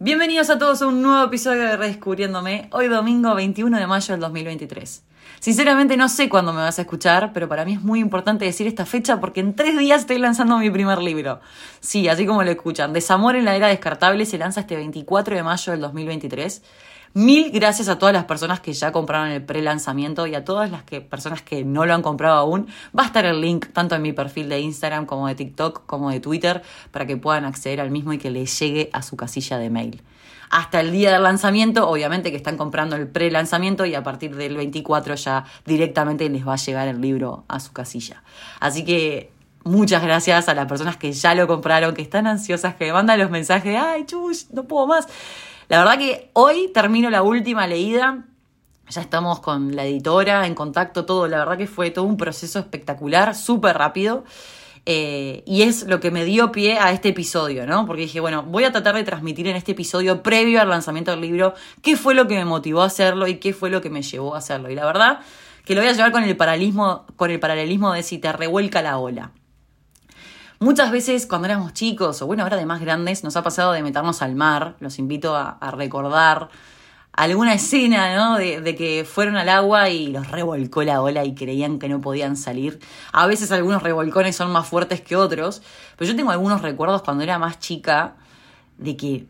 Bienvenidos a todos a un nuevo episodio de Redescubriéndome, hoy domingo 21 de mayo del 2023. Sinceramente no sé cuándo me vas a escuchar, pero para mí es muy importante decir esta fecha porque en tres días estoy lanzando mi primer libro. Sí, así como lo escuchan, Desamor en la era descartable se lanza este 24 de mayo del 2023 Mil gracias a todas las personas que ya compraron el pre-lanzamiento y a todas las personas que no lo han comprado aún. Va a estar el link tanto en mi perfil de Instagram como de TikTok como de Twitter para que puedan acceder al mismo y que les llegue a su casilla de mail. Hasta el día del lanzamiento, obviamente que están comprando el pre-lanzamiento y a partir del 24 ya directamente les va a llegar el libro a su casilla. Así que muchas gracias a las personas que ya lo compraron, que están ansiosas, que me mandan los mensajes, ay, chush, no puedo más. La verdad que hoy termino la última leída. Ya estamos con la editora en contacto, todo. La verdad que fue todo un proceso espectacular, súper rápido. Eh, y es lo que me dio pie a este episodio, ¿no? Porque dije, bueno, voy a tratar de transmitir en este episodio previo al lanzamiento del libro qué fue lo que me motivó a hacerlo y qué fue lo que me llevó a hacerlo. Y la verdad que lo voy a llevar con el paralelismo, con el paralelismo de si te revuelca la ola. Muchas veces cuando éramos chicos, o bueno, ahora de más grandes, nos ha pasado de meternos al mar. Los invito a, recordar alguna escena, ¿no? De, que fueron al agua y los revolcó la ola y creían que no podían salir. A veces algunos revolcones son más fuertes que otros, pero yo tengo algunos recuerdos cuando era más chica de que,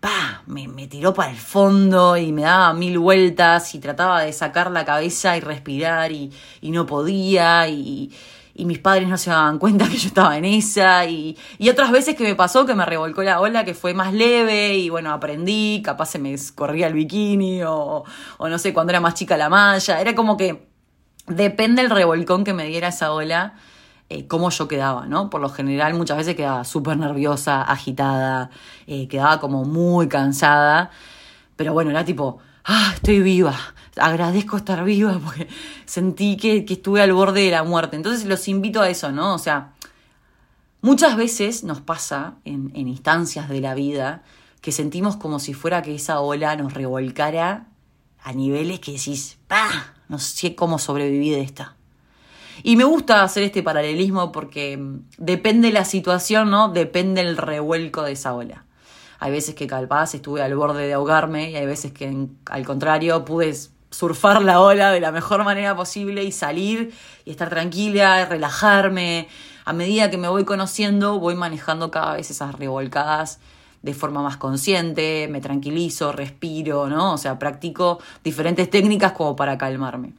pa, me, me tiró para el fondo y me daba mil vueltas y trataba de sacar la cabeza y respirar y, y no podía y y mis padres no se daban cuenta que yo estaba en esa y, y otras veces que me pasó que me revolcó la ola que fue más leve y bueno, aprendí, capaz se me corría el bikini o, o no sé, cuando era más chica la malla, era como que depende el revolcón que me diera esa ola. Eh, cómo yo quedaba, ¿no? Por lo general muchas veces quedaba súper nerviosa, agitada, eh, quedaba como muy cansada, pero bueno, era tipo, ah, estoy viva, agradezco estar viva porque sentí que, estuve al borde de la muerte. Entonces los invito a eso, ¿no? O sea, muchas veces nos pasa en, instancias de la vida que sentimos como si fuera que esa ola nos revolcara a niveles que decís, ¡pah! No sé cómo sobreviví de esta. Y me gusta hacer este paralelismo porque depende la situación, ¿no? Depende el revuelco de esa ola. Hay veces que calpaz estuve al borde de ahogarme y hay veces que al contrario pude surfar la ola de la mejor manera posible y salir y estar tranquila, relajarme. A medida que me voy conociendo, voy manejando cada vez esas revolcadas de forma más consciente, me tranquilizo, respiro, ¿no? O sea, practico diferentes técnicas como para calmarme.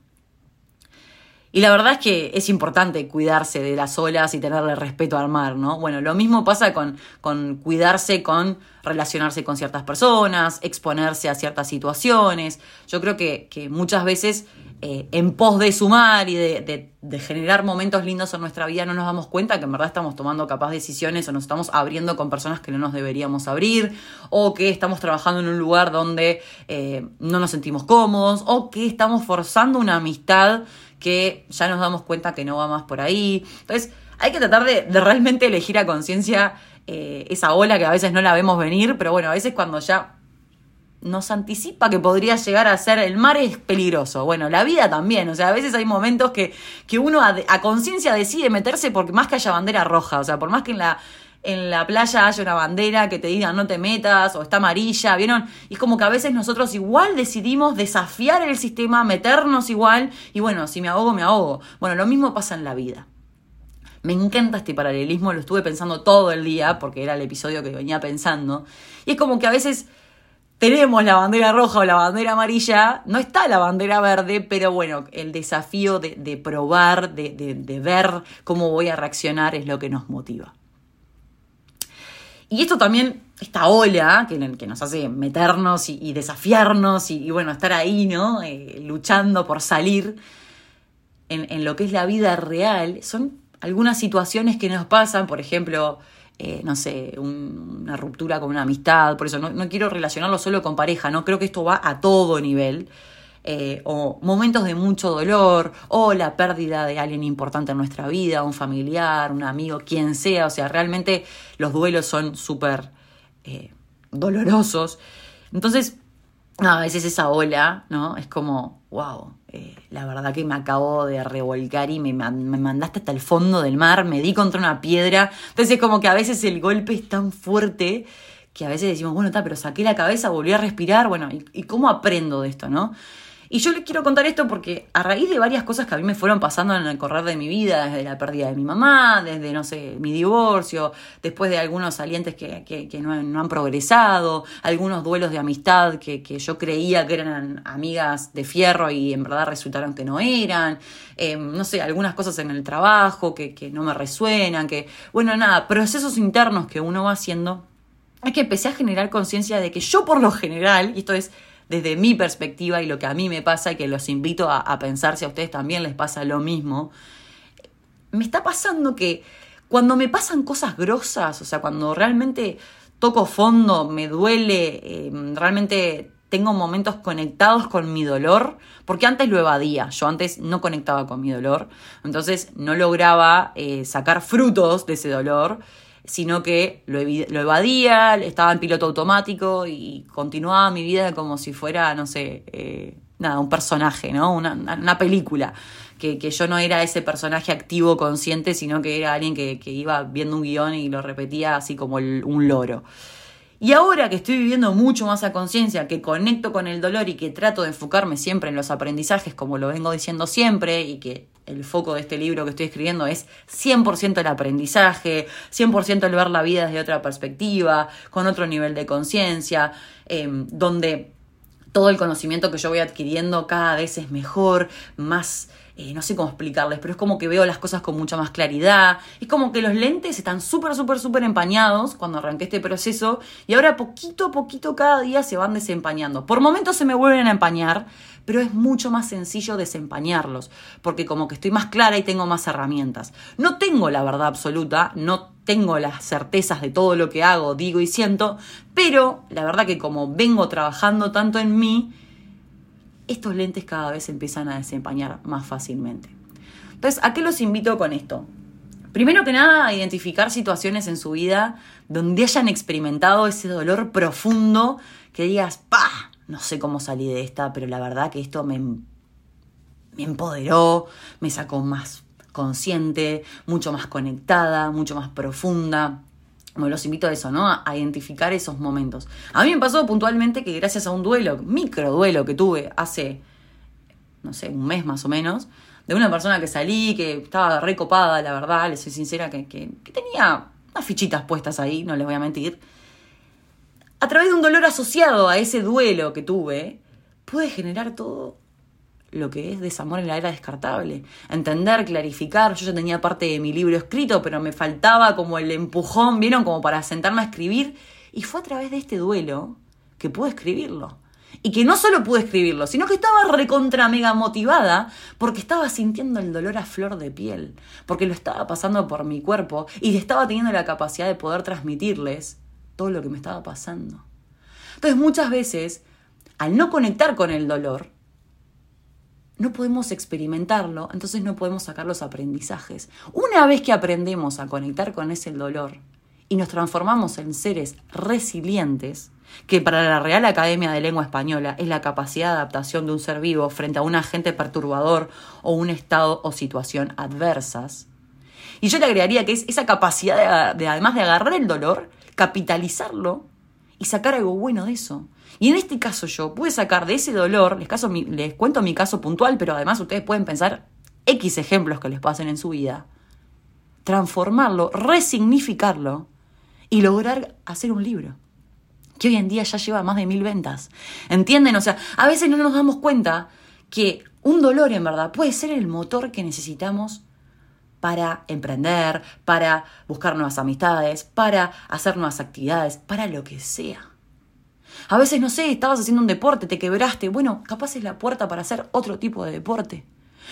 Y la verdad es que es importante cuidarse de las olas y tenerle respeto al mar, ¿no? Bueno, lo mismo pasa con, con cuidarse con relacionarse con ciertas personas, exponerse a ciertas situaciones. Yo creo que, que muchas veces eh, en pos de sumar y de, de, generar momentos lindos en nuestra vida no nos damos cuenta que en verdad estamos tomando capaz decisiones o nos estamos abriendo con personas que no nos deberíamos abrir o que estamos trabajando en un lugar donde eh, no nos sentimos cómodos o que estamos forzando una amistad que ya nos damos cuenta que no va más por ahí. Entonces, hay que tratar de, realmente elegir a conciencia eh, esa ola que a veces no la vemos venir, pero bueno, a veces cuando ya nos anticipa que podría llegar a ser el mar es peligroso. Bueno, la vida también, o sea, a veces hay momentos que, que uno a, a conciencia decide meterse porque más que haya bandera roja, o sea, por más que en la en la playa haya una bandera que te diga no te metas o está amarilla, ¿vieron? Y es como que a veces nosotros igual decidimos desafiar el sistema, meternos igual y bueno, si me ahogo, me ahogo. Bueno, lo mismo pasa en la vida. Me encanta este paralelismo, lo estuve pensando todo el día porque era el episodio que venía pensando. Y es como que a veces tenemos la bandera roja o la bandera amarilla, no está la bandera verde, pero bueno, el desafío de, probar, de, de ver cómo voy a reaccionar es lo que nos motiva. Y esto también, esta ola que, que nos hace meternos y, desafiarnos y, bueno, estar ahí, ¿no? Eh, luchando por salir en, lo que es la vida real, son algunas situaciones que nos pasan, por ejemplo, eh, no sé, una ruptura con una amistad, por eso no, no quiero relacionarlo solo con pareja, ¿no? Creo que esto va a todo nivel. Eh, o momentos de mucho dolor, o la pérdida de alguien importante en nuestra vida, un familiar, un amigo, quien sea. O sea, realmente los duelos son súper eh, dolorosos. Entonces, a veces esa ola, ¿no? Es como, wow, eh, la verdad que me acabo de revolcar y me, me, mandaste hasta el fondo del mar, me di contra una piedra. Entonces es como que a veces el golpe es tan fuerte que a veces decimos, bueno, está, pero saqué la cabeza, volví a respirar, bueno, ¿y, ¿y, cómo aprendo de esto, no? Y yo les quiero contar esto porque a raíz de varias cosas que a mí me fueron pasando en el correr de mi vida, desde la pérdida de mi mamá, desde, no sé, mi divorcio, después de algunos salientes que, que, no, han progresado, algunos duelos de amistad que, que, yo creía que eran amigas de fierro y en verdad resultaron que no eran, em, no sé, algunas cosas en el trabajo que, que no me resuenan, que, bueno, nada, procesos internos que uno va haciendo, es que empecé a generar conciencia de que yo por lo general, y esto es desde mi perspectiva y lo que a mí me pasa y que los invito a, pensar si a ustedes también les pasa lo mismo, me está pasando que cuando me pasan cosas grosas, o sea, cuando realmente toco fondo, me duele, eh, realmente tengo momentos conectados con mi dolor, porque antes lo evadía, yo antes no conectaba con mi dolor, entonces no lograba eh, sacar frutos de ese dolor sino que lo, evadía, estaba en piloto automático y continuaba mi vida como si fuera, no sé, eh, nada, un personaje, ¿no? Una, película. Que, yo no era ese personaje activo, consciente, sino que era alguien que, iba viendo un guion y lo repetía así como un loro. Y ahora que estoy viviendo mucho más a conciencia, que conecto con el dolor y que trato de enfocarme siempre en los aprendizajes, como lo vengo diciendo siempre, y que el foco de este libro que estoy escribiendo es 100% el aprendizaje, 100% el ver la vida desde otra perspectiva, con otro nivel de conciencia, em, donde todo el conocimiento que yo voy adquiriendo cada vez es mejor, más eh, no sé cómo explicarles, pero es como que veo las cosas con mucha más claridad. Es como que los lentes están súper, súper, súper empañados cuando arranqué este proceso y ahora poquito a poquito cada día se van desempañando. Por momentos se me vuelven a empañar, pero es mucho más sencillo desempañarlos, porque como que estoy más clara y tengo más herramientas. No tengo la verdad absoluta, no tengo las certezas de todo lo que hago, digo y siento, pero la verdad que como vengo trabajando tanto en mí, estos lentes cada vez empiezan a desempañar más fácilmente. Entonces, ¿a qué los invito con esto? Primero que nada, a identificar situaciones en su vida donde hayan experimentado ese dolor profundo que digas, ¡pah! No sé cómo salí de esta, pero la verdad que esto me, me empoderó, me sacó más consciente, mucho más conectada, mucho más profunda. Bueno, los invito a eso, ¿no? A identificar esos momentos. A mí me pasó puntualmente que gracias a un duelo, micro duelo que tuve hace, no sé, un mes más o menos, de una persona que salí, que estaba recopada, la verdad, les soy sincera, que, que, tenía unas fichitas puestas ahí, no les voy a mentir. A través de un dolor asociado a ese duelo que tuve, pude generar todo lo que es desamor en la era descartable. Entender, clarificar. Yo ya tenía parte de mi libro escrito, pero me faltaba como el empujón, ¿vieron? Como para sentarme a escribir. Y fue a través de este duelo que pude escribirlo. Y que no solo pude escribirlo, sino que estaba recontra mega motivada porque estaba sintiendo el dolor a flor de piel, porque lo estaba pasando por mi cuerpo y estaba teniendo la capacidad de poder transmitirles todo lo que me estaba pasando. Entonces muchas veces, al no conectar con el dolor, no podemos experimentarlo, entonces no podemos sacar los aprendizajes. Una vez que aprendemos a conectar con ese dolor y nos transformamos en seres resilientes, que para la Real Academia de Lengua Española es la capacidad de adaptación de un ser vivo frente a un agente perturbador o un estado o situación adversas. Y yo le agregaría que es esa capacidad de, de además de agarrar el dolor, capitalizarlo y sacar algo bueno de eso. Y en este caso yo pude sacar de ese dolor, les, caso, les cuento mi caso puntual, pero además ustedes pueden pensar X ejemplos que les pasen en su vida, transformarlo, resignificarlo y lograr hacer un libro que hoy en día ya lleva más de mil ventas. ¿Entienden? O sea, a veces no nos damos cuenta que un dolor en verdad puede ser el motor que necesitamos para emprender, para buscar nuevas amistades, para hacer nuevas actividades, para lo que sea. A veces, no sé, estabas haciendo un deporte, te quebraste. Bueno, capaz es la puerta para hacer otro tipo de deporte.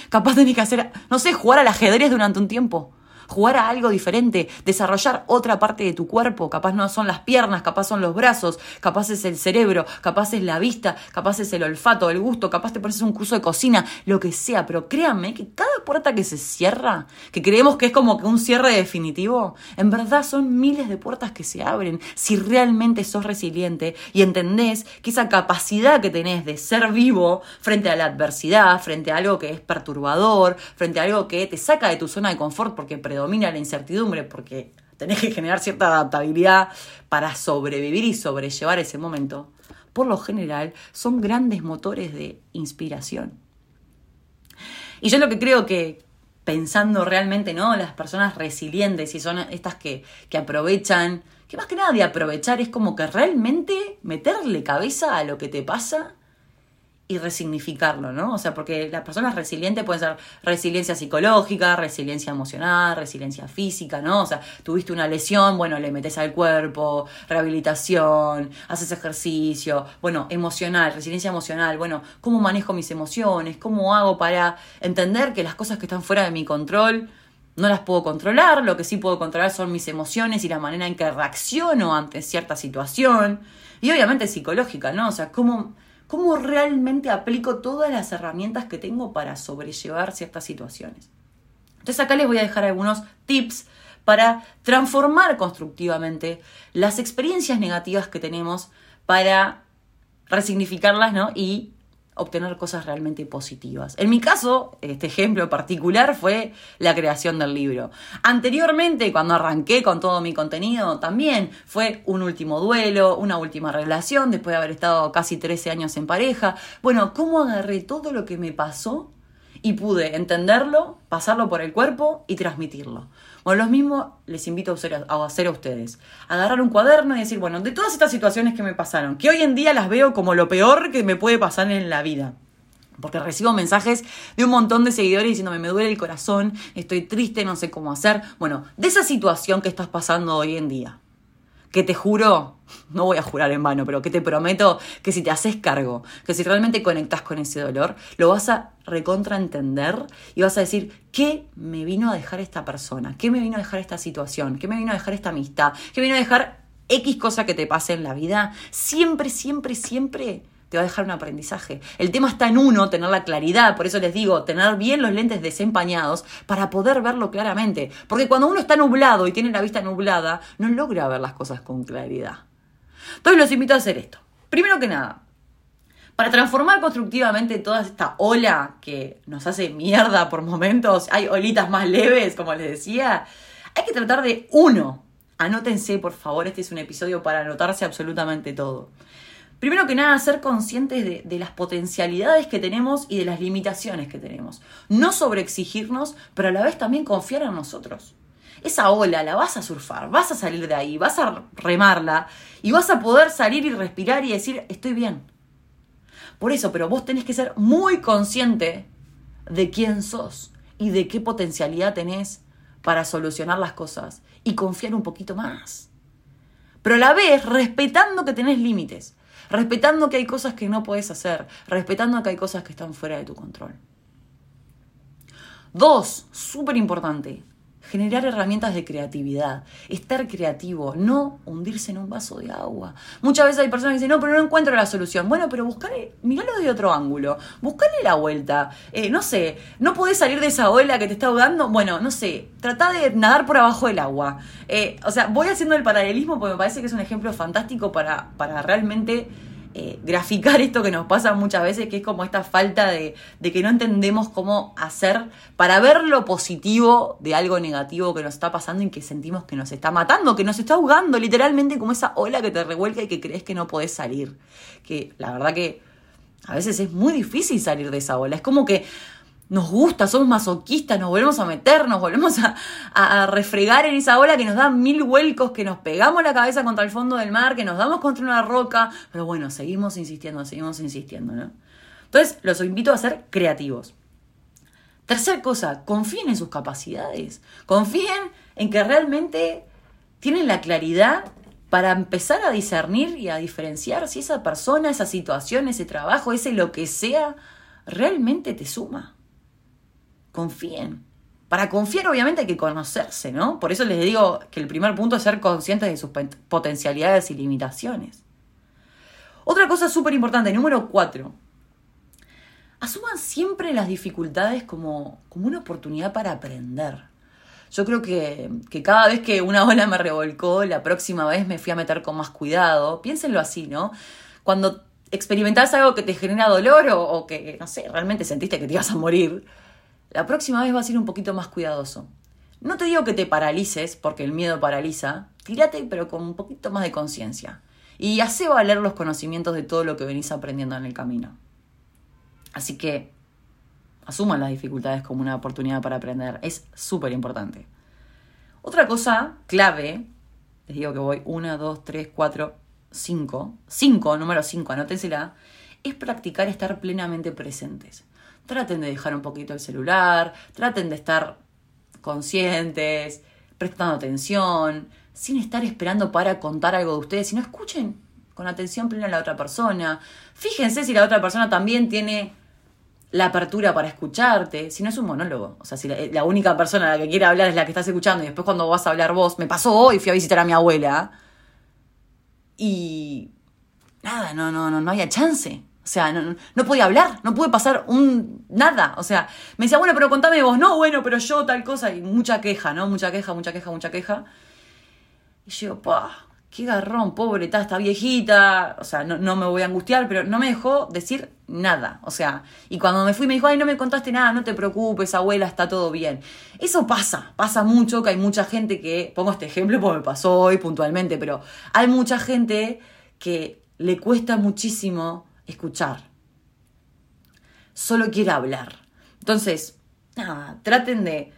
Capaz tenés que hacer, no sé, jugar al ajedrez durante un tiempo jugar a algo diferente, desarrollar otra parte de tu cuerpo, capaz no son las piernas, capaz son los brazos, capaz es el cerebro, capaz es la vista, capaz es el olfato, el gusto, capaz te pones un curso de cocina, lo que sea, pero créanme que cada puerta que se cierra, que creemos que es como que un cierre definitivo, en verdad son miles de puertas que se abren si realmente sos resiliente y entendés que esa capacidad que tenés de ser vivo frente a la adversidad, frente a algo que es perturbador, frente a algo que te saca de tu zona de confort porque predomina la incertidumbre porque tenés que generar cierta adaptabilidad para sobrevivir y sobrellevar ese momento, por lo general son grandes motores de inspiración. Y yo lo que creo que pensando realmente, ¿no? Las personas resilientes y son estas que, que aprovechan, que más que nada de aprovechar es como que realmente meterle cabeza a lo que te pasa y resignificarlo, ¿no? O sea, porque las personas resilientes pueden ser resiliencia psicológica, resiliencia emocional, resiliencia física, ¿no? O sea, tuviste una lesión, bueno, le metes al cuerpo, rehabilitación, haces ejercicio, bueno, emocional, resiliencia emocional, bueno, ¿cómo manejo mis emociones? ¿Cómo hago para entender que las cosas que están fuera de mi control no las puedo controlar? Lo que sí puedo controlar son mis emociones y la manera en que reacciono ante cierta situación. Y obviamente psicológica, ¿no? O sea, ¿cómo cómo realmente aplico todas las herramientas que tengo para sobrellevar ciertas situaciones. Entonces acá les voy a dejar algunos tips para transformar constructivamente las experiencias negativas que tenemos para resignificarlas ¿no? y obtener cosas realmente positivas. En mi caso, este ejemplo particular fue la creación del libro. Anteriormente, cuando arranqué con todo mi contenido, también fue un último duelo, una última relación, después de haber estado casi 13 años en pareja. Bueno, ¿cómo agarré todo lo que me pasó y pude entenderlo, pasarlo por el cuerpo y transmitirlo? Bueno, lo mismo les invito a hacer a ustedes. Agarrar un cuaderno y decir, bueno, de todas estas situaciones que me pasaron, que hoy en día las veo como lo peor que me puede pasar en la vida. Porque recibo mensajes de un montón de seguidores diciéndome me duele el corazón, estoy triste, no sé cómo hacer. Bueno, de esa situación que estás pasando hoy en día que te juro, no voy a jurar en vano, pero que te prometo que si te haces cargo, que si realmente conectas con ese dolor, lo vas a recontraentender y vas a decir, ¿qué me vino a dejar esta persona? ¿Qué me vino a dejar esta situación? ¿Qué me vino a dejar esta amistad? ¿Qué me vino a dejar X cosa que te pase en la vida? Siempre, siempre, siempre va a dejar un aprendizaje. El tema está en uno, tener la claridad, por eso les digo, tener bien los lentes desempañados para poder verlo claramente. Porque cuando uno está nublado y tiene la vista nublada, no logra ver las cosas con claridad. Entonces los invito a hacer esto. Primero que nada, para transformar constructivamente toda esta ola que nos hace mierda por momentos, hay olitas más leves, como les decía, hay que tratar de uno. Anótense, por favor, este es un episodio para anotarse absolutamente todo. Primero que nada, ser conscientes de, las potencialidades que tenemos y de las limitaciones que tenemos. No sobreexigirnos, pero a la vez también confiar en nosotros. Esa ola la vas a surfar, vas a salir de ahí, vas a remarla y vas a poder salir y respirar y decir, estoy bien. Por eso, pero vos tenés que ser muy consciente de quién sos y de qué potencialidad tenés para solucionar las cosas y confiar un poquito más. Pero a la vez respetando que tenés límites respetando que hay cosas que no puedes hacer, respetando que hay cosas que están fuera de tu control. Dos, súper importante, generar herramientas de creatividad, estar creativo, no hundirse en un vaso de agua. Muchas veces hay personas que dicen, no, pero no encuentro la solución. Bueno, pero buscale, miralo de otro ángulo, buscale la vuelta. Eh, no sé, no podés salir de esa ola que te está ahogando. Bueno, no sé, trata de nadar por abajo del agua. Eh, o sea, voy haciendo el paralelismo porque me parece que es un ejemplo fantástico para, para realmente eh, graficar esto que nos pasa muchas veces, que es como esta falta de, de, que no entendemos cómo hacer para ver lo positivo de algo negativo que nos está pasando y que sentimos que nos está matando, que nos está ahogando, literalmente como esa ola que te revuelca y que crees que no podés salir. Que la verdad que a veces es muy difícil salir de esa ola. Es como que nos gusta, somos masoquistas, nos volvemos a meter, nos volvemos a, refregar en esa ola que nos da mil vuelcos, que nos pegamos la cabeza contra el fondo del mar, que nos damos contra una roca, pero bueno, seguimos insistiendo, seguimos insistiendo, ¿no? Entonces, los invito a ser creativos. Tercer cosa, confíen en sus capacidades, confíen en que realmente tienen la claridad para empezar a discernir y a diferenciar si esa persona, esa situación, ese trabajo, ese lo que sea, realmente te suma confíen. Para confiar obviamente hay que conocerse, ¿no? Por eso les digo que el primer punto es ser conscientes de sus potencialidades y limitaciones. Otra cosa súper importante, número cuatro. Asuman siempre las dificultades como, como una oportunidad para aprender. Yo creo que, que, cada vez que una ola me revolcó, la próxima vez me fui a meter con más cuidado. Piénsenlo así, ¿no? Cuando experimentás algo que te genera dolor o, o que, no sé, realmente sentiste que te ibas a morir, la próxima vez va a ser un poquito más cuidadoso. No te digo que te paralices, porque el miedo paraliza, tírate pero con un poquito más de conciencia. Y hace valer los conocimientos de todo lo que venís aprendiendo en el camino. Así que asuman las dificultades como una oportunidad para aprender. Es súper importante. Otra cosa clave, les digo que voy 1, 2, 3, 4, 5, 5, número 5, anótensela, es practicar estar plenamente presentes. Traten de dejar un poquito el celular, traten de estar conscientes, prestando atención, sin estar esperando para contar algo de ustedes, sino escuchen con atención plena a la otra persona. Fíjense si la otra persona también tiene la apertura para escucharte, si no es un monólogo. O sea, si la, única persona a la que quiere hablar es la que estás escuchando y después cuando vas a hablar vos, me pasó hoy, fui a visitar a mi abuela y nada, no, no, no, no había chance. O sea, no, no podía hablar, no pude pasar un nada. O sea, me decía, bueno, pero contame vos, no, bueno, pero yo tal cosa, y mucha queja, ¿no? Mucha queja, mucha queja, mucha queja. Y yo, pa, qué garrón, pobre, está, está viejita. O sea, no, no me voy a angustiar, pero no me dejó decir nada. O sea, y cuando me fui me dijo, ay, no me contaste nada, no te preocupes, abuela, está todo bien. Eso pasa, pasa mucho, que hay mucha gente que, pongo este ejemplo porque me pasó hoy puntualmente, pero hay mucha gente que le cuesta muchísimo escuchar. Solo quiere hablar. Entonces, nada, traten de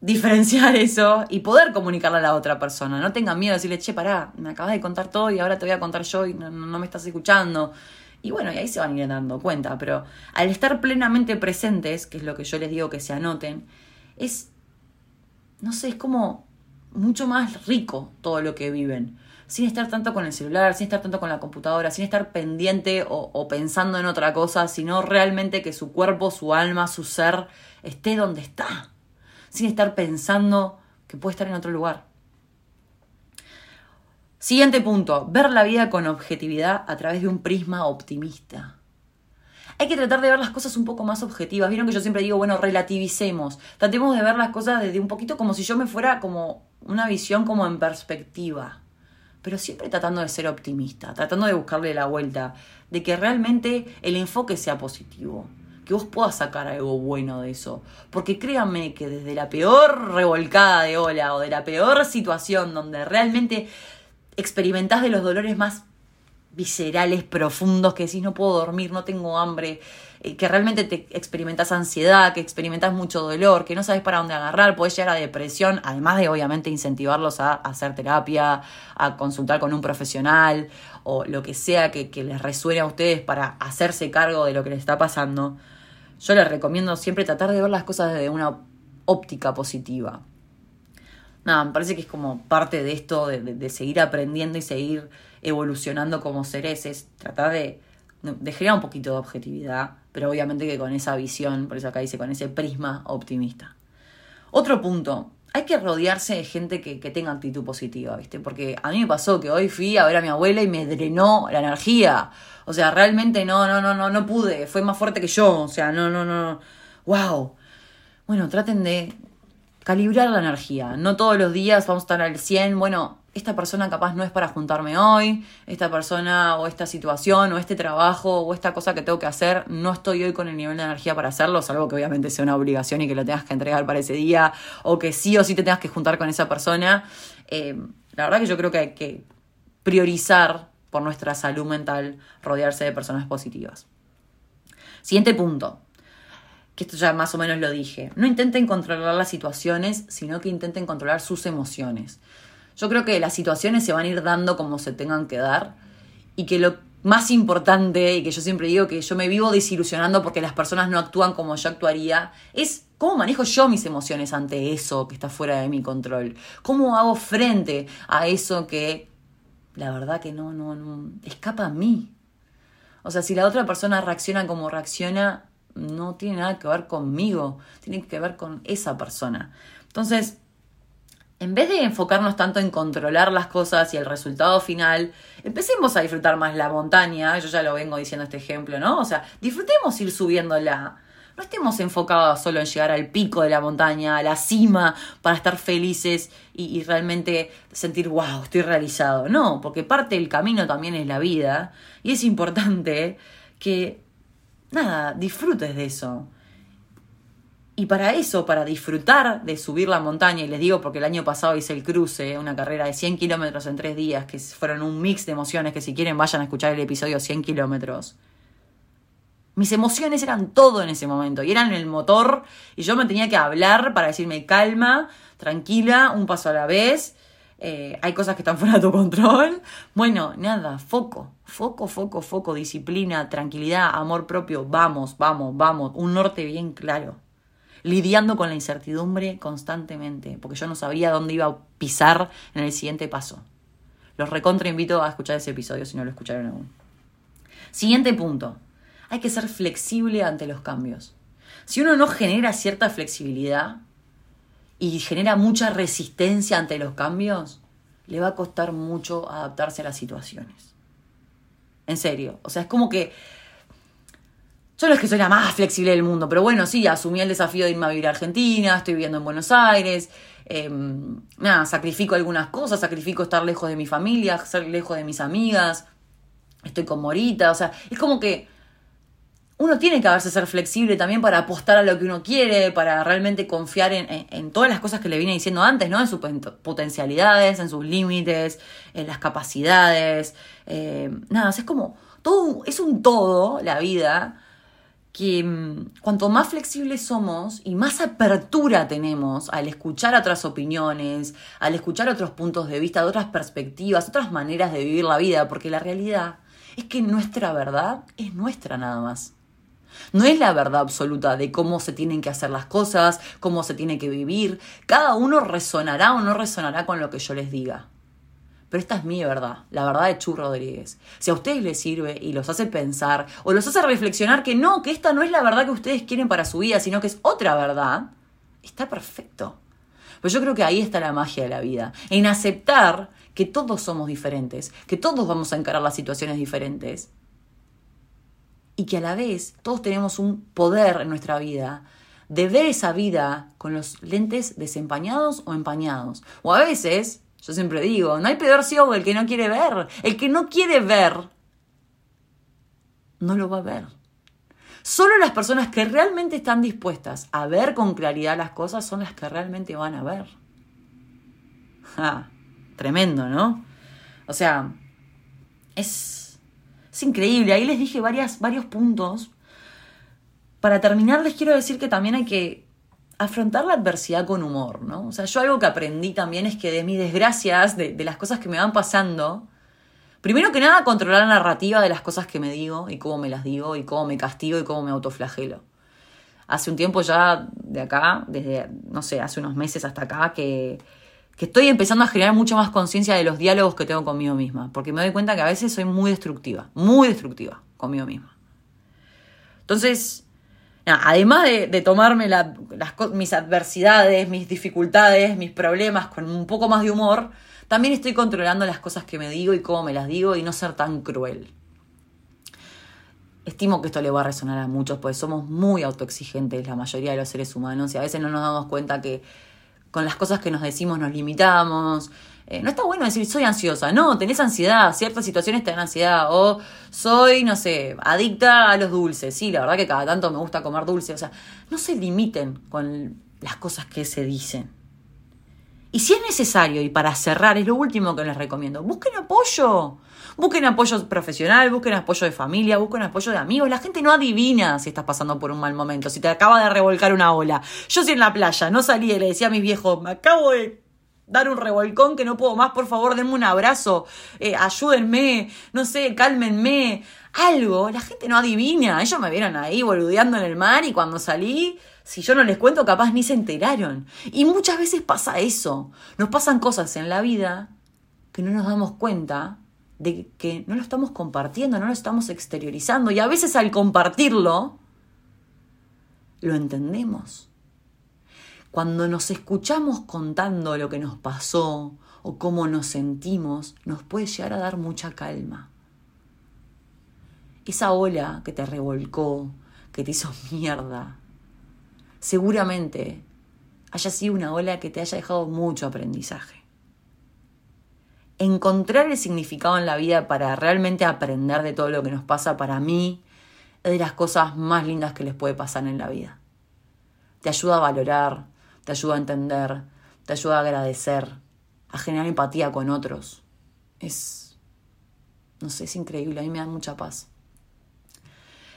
diferenciar eso y poder comunicarle a la otra persona. No tengan miedo de decirle, che, pará, me acabas de contar todo y ahora te voy a contar yo y no, me estás escuchando. Y bueno, y ahí se van a ir dando cuenta, pero al estar plenamente presentes, que es lo que yo les digo que se anoten, es, no sé, es como mucho más rico todo lo que viven sin estar tanto con el celular, sin estar tanto con la computadora, sin estar pendiente o, pensando en otra cosa, sino realmente que su cuerpo, su alma, su ser esté donde está, sin estar pensando que puede estar en otro lugar. Siguiente punto, ver la vida con objetividad a través de un prisma optimista. Hay que tratar de ver las cosas un poco más objetivas. Vieron que yo siempre digo, bueno, relativicemos. Tratemos de ver las cosas desde un poquito como si yo me fuera como una visión como en perspectiva pero siempre tratando de ser optimista, tratando de buscarle la vuelta, de que realmente el enfoque sea positivo, que vos puedas sacar algo bueno de eso. Porque créanme que desde la peor revolcada de ola o de la peor situación donde realmente experimentás de los dolores más viscerales, profundos, que decís no puedo dormir, no tengo hambre, eh, que realmente te experimentas ansiedad, que experimentas mucho dolor, que no sabes para dónde agarrar, puedes llegar a depresión, además de obviamente incentivarlos a, hacer terapia, a consultar con un profesional o lo que sea que, les resuene a ustedes para hacerse cargo de lo que les está pasando. Yo les recomiendo siempre tratar de ver las cosas desde una óptica positiva. Nada, me parece que es como parte de esto, de, de seguir aprendiendo y seguir evolucionando como seres, es tratar de, de generar un poquito de objetividad, pero obviamente que con esa visión, por eso acá dice, con ese prisma optimista. Otro punto, hay que rodearse de gente que, que, tenga actitud positiva, ¿viste? Porque a mí me pasó que hoy fui a ver a mi abuela y me drenó la energía. O sea, realmente no, no, no, no, no pude. Fue más fuerte que yo. O sea, no, no, no. ¡Wow! Bueno, traten de calibrar la energía. No todos los días vamos a estar al 100. Bueno, esta persona capaz no es para juntarme hoy, esta persona o esta situación o este trabajo o esta cosa que tengo que hacer, no estoy hoy con el nivel de energía para hacerlo, salvo que obviamente sea una obligación y que lo tengas que entregar para ese día o que sí o sí te tengas que juntar con esa persona. Eh, la verdad que yo creo que hay que priorizar por nuestra salud mental rodearse de personas positivas. Siguiente punto, que esto ya más o menos lo dije, no intenten controlar las situaciones, sino que intenten controlar sus emociones. Yo creo que las situaciones se van a ir dando como se tengan que dar y que lo más importante, y que yo siempre digo que yo me vivo desilusionando porque las personas no actúan como yo actuaría, es cómo manejo yo mis emociones ante eso que está fuera de mi control. ¿Cómo hago frente a eso que la verdad que no, no, no, escapa a mí? O sea, si la otra persona reacciona como reacciona, no tiene nada que ver conmigo, tiene que ver con esa persona. Entonces, en vez de enfocarnos tanto en controlar las cosas y el resultado final, empecemos a disfrutar más la montaña. Yo ya lo vengo diciendo este ejemplo, ¿no? O sea, disfrutemos ir subiéndola. No estemos enfocados solo en llegar al pico de la montaña, a la cima, para estar felices y, realmente sentir, wow, estoy realizado. No, porque parte del camino también es la vida. Y es importante que, nada, disfrutes de eso Y para eso, para disfrutar de subir la montaña, y les digo porque el año pasado hice el cruce, una carrera de 100 kilómetros en tres días, que fueron un mix de emociones, que si quieren vayan a escuchar el episodio 100 kilómetros. Mis emociones eran todo en ese momento, y eran el motor, y yo me tenía que hablar para decirme calma, tranquila, un paso a la vez, eh, hay cosas que están fuera de tu control. Bueno, nada, foco, foco, foco, foco, disciplina, tranquilidad, amor propio, vamos, vamos, vamos, un norte bien claro lidiando con la incertidumbre constantemente, porque yo no sabía dónde iba a pisar en el siguiente paso. Los recontra invito a escuchar ese episodio si no lo escucharon aún. Siguiente punto. Hay que ser flexible ante los cambios. Si uno no genera cierta flexibilidad y genera mucha resistencia ante los cambios, le va a costar mucho adaptarse a las situaciones. En serio. O sea, es como que yo no es que soy la más flexible del mundo, pero bueno, sí, asumí el desafío de irme a vivir a Argentina, estoy viviendo en Buenos Aires, em, nada, sacrifico algunas cosas, sacrifico estar lejos de mi familia, estar lejos de mis amigas, estoy con Morita, o sea, es como que uno tiene que haberse ser flexible también para apostar a lo que uno quiere, para realmente confiar en, todas las cosas que le vine diciendo antes, ¿no? En sus potencialidades, en sus límites, en las capacidades. Eh, nada, es como todo, es un todo la vida que mm, cuanto más flexibles somos y más apertura tenemos al escuchar otras opiniones, al escuchar otros puntos de vista, otras perspectivas, otras maneras de vivir la vida, porque la realidad es que nuestra verdad es nuestra nada más. No es la verdad absoluta de cómo se tienen que hacer las cosas, cómo se tiene que vivir. Cada uno resonará o no resonará con lo que yo les diga. Pero esta es mi verdad, la verdad de Chu Rodríguez. Si a ustedes les sirve y los hace pensar o los hace reflexionar que no, que esta no es la verdad que ustedes quieren para su vida, sino que es otra verdad, está perfecto. Pues yo creo que ahí está la magia de la vida, en aceptar que todos somos diferentes, que todos vamos a encarar las situaciones diferentes y que a la vez todos tenemos un poder en nuestra vida de ver esa vida con los lentes desempañados o empañados. O a veces yo siempre digo, no hay peor ciego el que no quiere ver. El que no quiere ver, no lo va a ver. Solo las personas que realmente están dispuestas a ver con claridad las cosas son las que realmente van a ver. tremendo, ¿no? O sea, es, es increíble. Ahí les dije varios puntos. Para terminar, les quiero decir que también hay que afrontar la adversidad con humor, ¿no? O sea, yo algo que aprendí también es que de mis desgracias, de, las cosas que me van pasando, primero que nada, controlar la narrativa de las cosas que me digo y cómo me las digo y cómo me castigo y cómo me autoflagelo. Hace un tiempo ya de acá, desde, no sé, hace unos meses hasta acá, que, que estoy empezando a generar mucha más conciencia de los diálogos que tengo conmigo misma, porque me doy cuenta que a veces soy muy destructiva, muy destructiva conmigo misma. Entonces, además de, tomarme mis adversidades, mis dificultades, mis problemas con un poco más de humor, también estoy controlando las cosas que me digo y cómo me las digo y no ser tan cruel. Estimo que esto le va a resonar a muchos, porque somos muy autoexigentes la mayoría de los seres humanos y a veces no nos damos cuenta que con las cosas que nos decimos nos limitamos, eh, no está bueno decir soy ansiosa, no, tenés ansiedad, ciertas situaciones te dan ansiedad, o soy, no sé, adicta a los dulces, sí, la verdad que cada tanto me gusta comer dulce, o sea, no se limiten con las cosas que se dicen. Y si es necesario, y para cerrar, es lo último que les recomiendo, busquen apoyo. Busquen apoyo profesional, busquen apoyo de familia, busquen apoyo de amigos. La gente no adivina si estás pasando por un mal momento, si te acaba de revolcar una ola. Yo si en la playa no salí y le decía a mis viejos, me acabo de dar un revolcón que no puedo más, por favor, denme un abrazo, eh, ayúdenme, no sé, cálmenme, algo. La gente no adivina. Ellos me vieron ahí boludeando en el mar y cuando salí, si yo no les cuento, capaz ni se enteraron. Y muchas veces pasa eso. Nos pasan cosas en la vida que no nos damos cuenta de que no lo estamos compartiendo, no lo estamos exteriorizando. Y a veces al compartirlo, lo entendemos. Cuando nos escuchamos contando lo que nos pasó o cómo nos sentimos, nos puede llegar a dar mucha calma. Esa ola que te revolcó, que te hizo mierda, seguramente haya sido una ola que te haya dejado mucho aprendizaje. Encontrar el significado en la vida para realmente aprender de todo lo que nos pasa, para mí, es de las cosas más lindas que les puede pasar en la vida te ayuda a valorar, te ayuda a entender, te ayuda a agradecer, a generar empatía con otros. Es, no sé, es increíble, a mí me da mucha paz.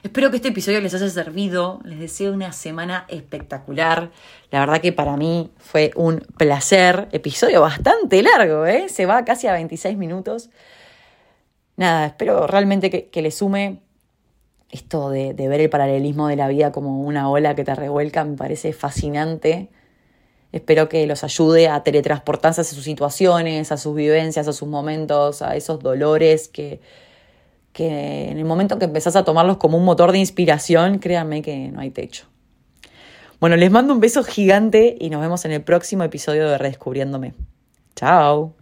Espero que este episodio les haya servido. Les deseo una semana espectacular. La verdad que para mí fue un placer. Episodio bastante largo, ¿eh? Se va casi a 26 minutos. Nada, espero realmente que, que le sume esto de, de, ver el paralelismo de la vida como una ola que te revuelca. Me parece fascinante. Espero que los ayude a teletransportarse a sus situaciones, a sus vivencias, a sus momentos, a esos dolores que que en el momento que empezás a tomarlos como un motor de inspiración, créanme que no hay techo. Bueno, les mando un beso gigante y nos vemos en el próximo episodio de Redescubriéndome. Chao.